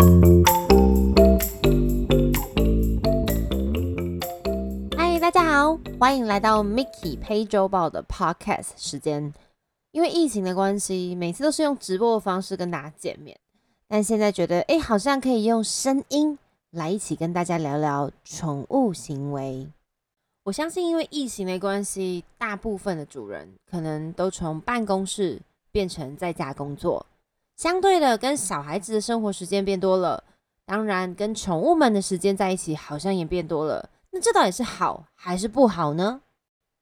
嗨，大家好，欢迎来到 Mickey 陪周报的 Podcast 时间。因为疫情的关系，每次都是用直播的方式跟大家见面，但现在觉得，哎，好像可以用声音来一起跟大家聊聊宠物行为。我相信，因为疫情的关系，大部分的主人可能都从办公室变成在家工作，相对的，跟小孩子的生活时间变多了，当然跟宠物们的时间在一起好像也变多了。那这到底是好还是不好呢？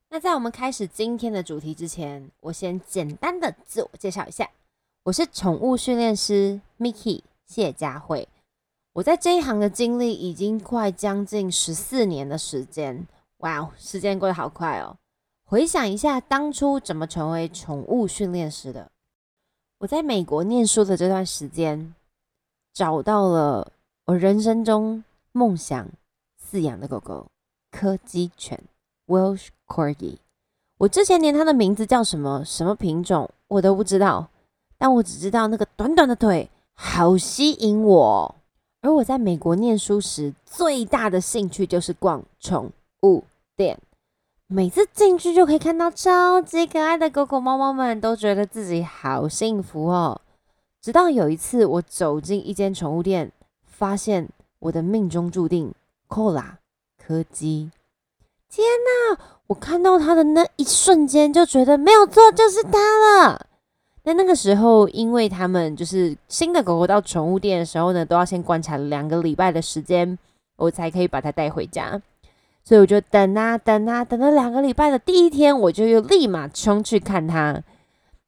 那在我们开始今天的主题之前，我先简单的自我介绍一下，我是宠物训练师 Miki 谢佳慧。我在这一行的经历已经快将近十四年的时间，哇哦，时间过得好快哦！回想一下当初怎么成为宠物训练师的，我在美国念书的这段时间，找到了我人生中梦想饲养的狗狗柯基犬。Welsh Corgi，我之前连它的名字叫什么、什么品种我都不知道，但我只知道那个短短的腿好吸引我。而我在美国念书时，最大的兴趣就是逛宠物店，每次进去就可以看到超级可爱的狗狗、猫猫们，都觉得自己好幸福哦。直到有一次，我走进一间宠物店，发现我的命中注定——寇拉柯基。天哪！我看到它的那一瞬间就觉得没有错，就是它了。但那个时候，因为他们就是新的狗狗到宠物店的时候呢，都要先观察两个礼拜的时间，我才可以把它带回家。所以我就等啊等啊，等了两个礼拜的第一天，我就又立马冲去看它。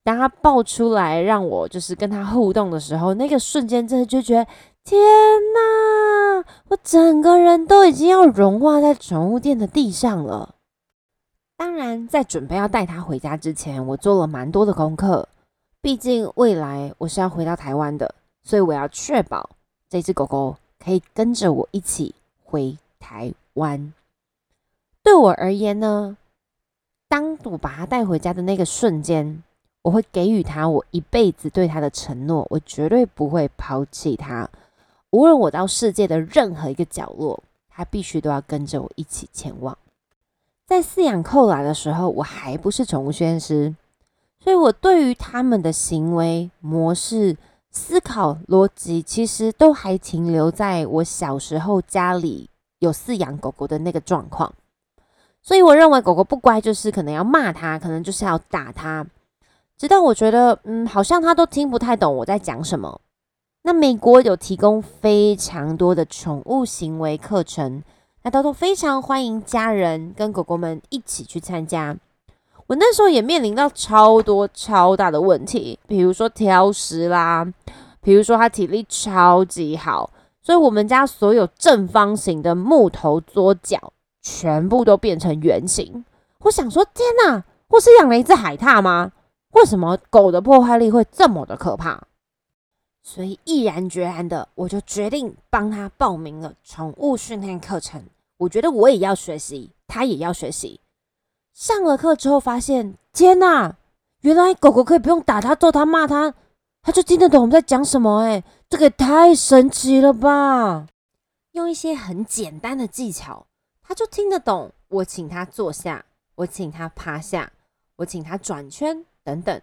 当它抱出来让我就是跟它互动的时候，那个瞬间真的就觉得。天哪！我整个人都已经要融化在宠物店的地上了。当然，在准备要带它回家之前，我做了蛮多的功课。毕竟未来我是要回到台湾的，所以我要确保这只狗狗可以跟着我一起回台湾。对我而言呢，当我把它带回家的那个瞬间，我会给予它我一辈子对它的承诺，我绝对不会抛弃它。无论我到世界的任何一个角落，它必须都要跟着我一起前往。在饲养扣来的时候，我还不是宠物训练师，所以我对于他们的行为模式、思考逻辑，其实都还停留在我小时候家里有饲养狗狗的那个状况。所以我认为狗狗不乖，就是可能要骂它，可能就是要打它，直到我觉得，嗯，好像它都听不太懂我在讲什么。那美国有提供非常多的宠物行为课程，那都都非常欢迎家人跟狗狗们一起去参加。我那时候也面临到超多超大的问题，比如说挑食啦，比如说他体力超级好，所以我们家所有正方形的木头桌角全部都变成圆形。我想说，天哪，我是养了一只海獭吗？为什么狗的破坏力会这么的可怕？所以毅然决然的，我就决定帮他报名了宠物训练课程。我觉得我也要学习，他也要学习。上了课之后，发现天哪，原来狗狗可以不用打它、揍它、骂它，它就听得懂我们在讲什么。哎，这个也太神奇了吧！用一些很简单的技巧，他就听得懂。我请他坐下，我请他趴下，我请他转圈等等，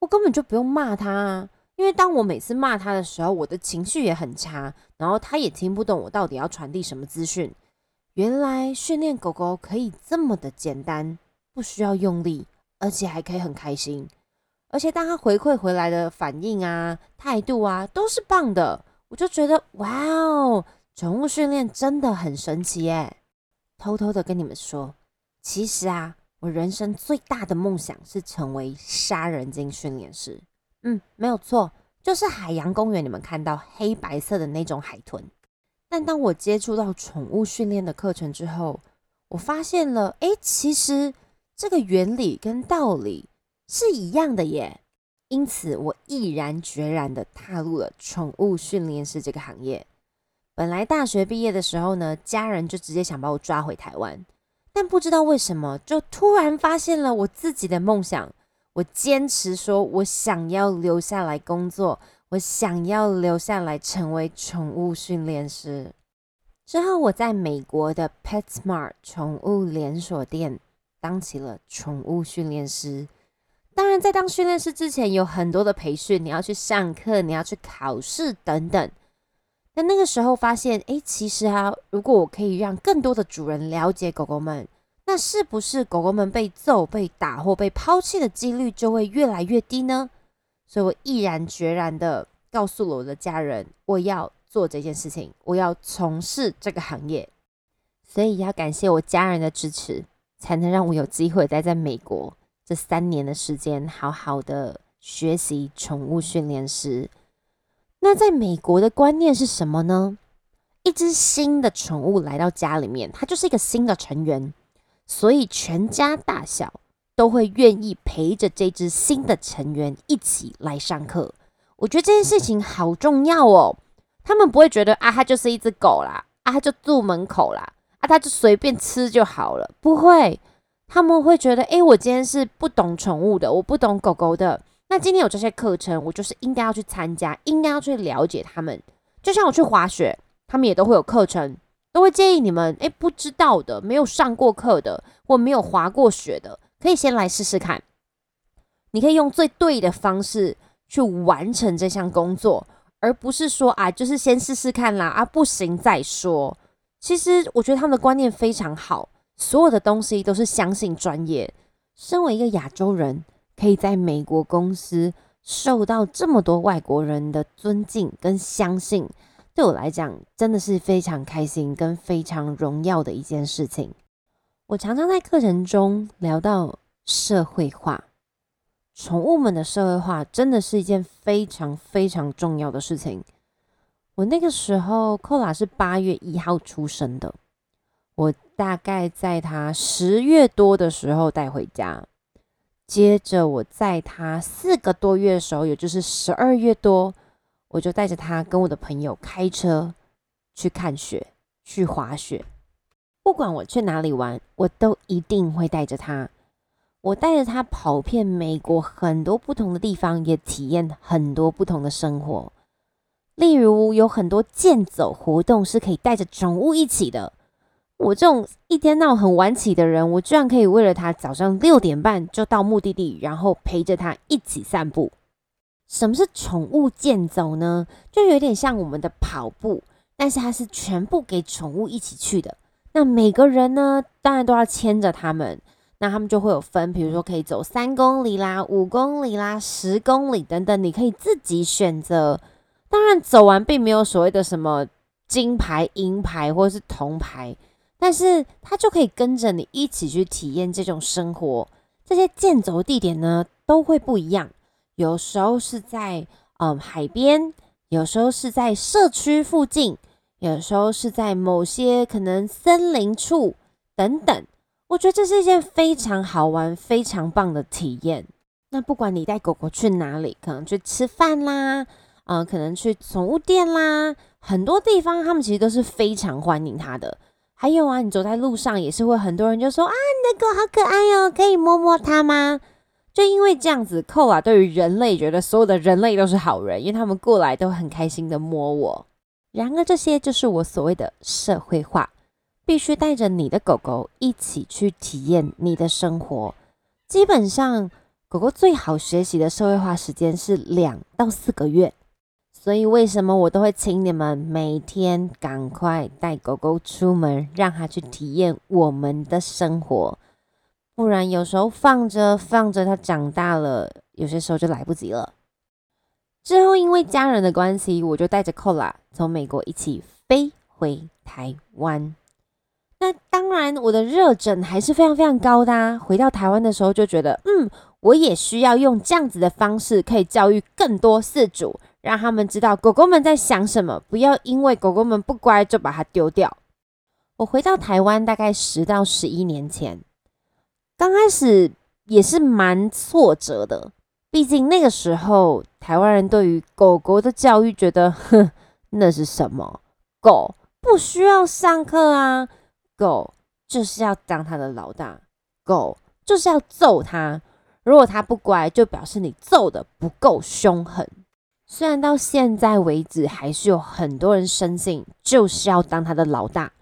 我根本就不用骂他啊。因为当我每次骂他的时候，我的情绪也很差，然后他也听不懂我到底要传递什么资讯。原来训练狗狗可以这么的简单，不需要用力，而且还可以很开心。而且当他回馈回来的反应啊、态度啊都是棒的，我就觉得哇哦，宠物训练真的很神奇耶！偷偷的跟你们说，其实啊，我人生最大的梦想是成为杀人鲸训练师。嗯，没有错，就是海洋公园你们看到黑白色的那种海豚。但当我接触到宠物训练的课程之后，我发现了，哎，其实这个原理跟道理是一样的耶。因此，我毅然决然的踏入了宠物训练师这个行业。本来大学毕业的时候呢，家人就直接想把我抓回台湾，但不知道为什么，就突然发现了我自己的梦想。我坚持说，我想要留下来工作，我想要留下来成为宠物训练师。之后，我在美国的 PetSmart 宠物连锁店当起了宠物训练师。当然，在当训练师之前，有很多的培训，你要去上课，你要去考试等等。但那个时候发现，哎，其实啊，如果我可以让更多的主人了解狗狗们，那是不是狗狗们被揍、被打或被抛弃的几率就会越来越低呢？所以我毅然决然的告诉了我的家人，我要做这件事情，我要从事这个行业。所以要感谢我家人的支持，才能让我有机会待在美国。这三年的时间，好好的学习宠物训练师。那在美国的观念是什么呢？一只新的宠物来到家里面，它就是一个新的成员，所以全家大小都会愿意陪着这只新的成员一起来上课。我觉得这件事情好重要哦。他们不会觉得啊，它就是一只狗啦，啊，它就住门口啦，啊，它就随便吃就好了，不会。他们会觉得，哎，我今天是不懂宠物的，我不懂狗狗的。那今天有这些课程，我就是应该要去参加，应该要去了解他们。就像我去滑雪，他们也都会有课程，都会建议你们，哎，不知道的，没有上过课的，或没有滑过雪的，可以先来试试看。你可以用最对的方式去完成这项工作，而不是说啊，就是先试试看啦，啊，不行再说。其实我觉得他们的观念非常好。所有的东西都是相信专业。身为一个亚洲人，可以在美国公司受到这么多外国人的尊敬跟相信，对我来讲真的是非常开心跟非常荣耀的一件事情。我常常在课程中聊到社会化，宠物们的社会化真的是一件非常非常重要的事情。我那个时候，寇拉是八月一号出生的。我大概在他十月多的时候带回家，接着我在他四个多月的时候，也就是十二月多，我就带着他跟我的朋友开车去看雪、去滑雪。不管我去哪里玩，我都一定会带着他。我带着他跑遍美国很多不同的地方，也体验很多不同的生活。例如，有很多健走活动是可以带着宠物一起的。我这种一天到很晚起的人，我居然可以为了他早上六点半就到目的地，然后陪着他一起散步。什么是宠物健走呢？就有点像我们的跑步，但是它是全部给宠物一起去的。那每个人呢，当然都要牵着他们。那他们就会有分，比如说可以走三公里啦、五公里啦、十公里等等，你可以自己选择。当然，走完并没有所谓的什么金牌、银牌或者是铜牌。但是他就可以跟着你一起去体验这种生活。这些健走地点呢都会不一样，有时候是在嗯海边，有时候是在社区附近，有时候是在某些可能森林处等等。我觉得这是一件非常好玩、非常棒的体验。那不管你带狗狗去哪里，可能去吃饭啦，嗯，可能去宠物店啦，很多地方他们其实都是非常欢迎它的。还有啊，你走在路上也是会很多人就说啊，你的狗好可爱哦，可以摸摸它吗？就因为这样子，寇啊对于人类觉得所有的人类都是好人，因为他们过来都很开心的摸我。然而这些就是我所谓的社会化，必须带着你的狗狗一起去体验你的生活。基本上，狗狗最好学习的社会化时间是两到四个月。所以，为什么我都会请你们每天赶快带狗狗出门，让它去体验我们的生活？不然，有时候放着放着，它长大了，有些时候就来不及了。之后，因为家人的关系，我就带着 Kola 从美国一起飞回台湾。那当然，我的热枕还是非常非常高的啊。回到台湾的时候，就觉得，嗯，我也需要用这样子的方式，可以教育更多饲主。让他们知道狗狗们在想什么，不要因为狗狗们不乖就把它丢掉。我回到台湾大概十到十一年前，刚开始也是蛮挫折的，毕竟那个时候台湾人对于狗狗的教育觉得，哼，那是什么狗不需要上课啊，狗就是要当它的老大，狗就是要揍它，如果它不乖，就表示你揍的不够凶狠。虽然到现在为止，还是有很多人深信就是要当他的老大。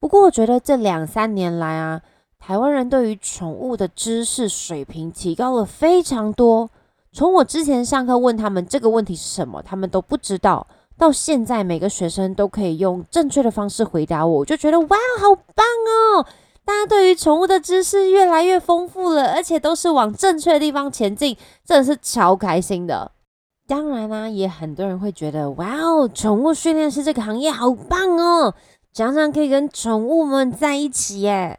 不过，我觉得这两三年来啊，台湾人对于宠物的知识水平提高了非常多。从我之前上课问他们这个问题是什么，他们都不知道，到现在每个学生都可以用正确的方式回答我，我就觉得哇，好棒哦！大家对于宠物的知识越来越丰富了，而且都是往正确的地方前进，真的是超开心的。当然啦，也很多人会觉得哇哦，宠物训练师这个行业好棒哦。常常可以跟宠物们在一起耶，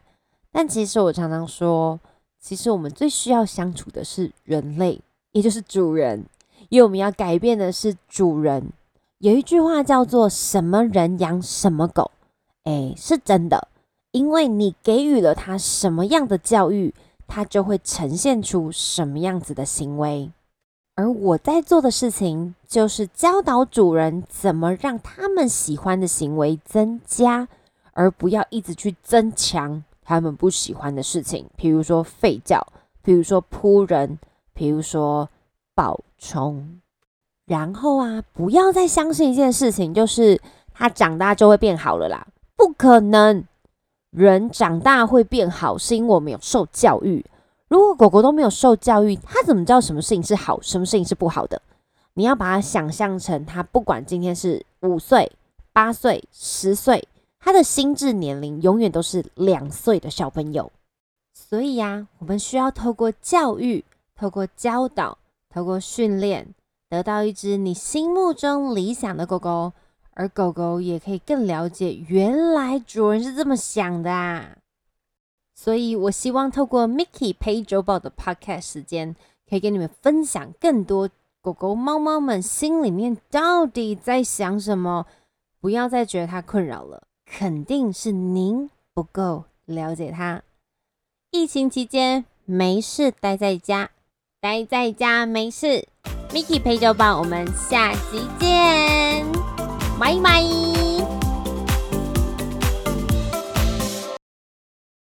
但其实我常常说，其实我们最需要相处的是人类，也就是主人，因为我们要改变的是主人。有一句话叫做“什么人养什么狗”，哎，是真的，因为你给予了它什么样的教育，它就会呈现出什么样子的行为。而我在做的事情，就是教导主人怎么让他们喜欢的行为增加，而不要一直去增强他们不喜欢的事情，比如说吠叫，比如说扑人，比如说暴冲。然后啊，不要再相信一件事情，就是他长大就会变好了啦，不可能。人长大会变好，是因为我们有受教育。如果狗狗都没有受教育，它怎么知道什么事情是好，什么事情是不好的？你要把它想象成，它不管今天是五岁、八岁、十岁，它的心智年龄永远都是两岁的小朋友。所以呀，我们需要透过教育、透过教导、透过训练，得到一只你心目中理想的狗狗，而狗狗也可以更了解，原来主人是这么想的啊。所以，我希望透过 Mickey 陪周报的 Podcast 时间，可以跟你们分享更多狗狗、猫猫们心里面到底在想什么。不要再觉得它困扰了，肯定是您不够了解它。疫情期间没事待在家，待在家没事。Mickey 陪周报，我们下期见，拜拜。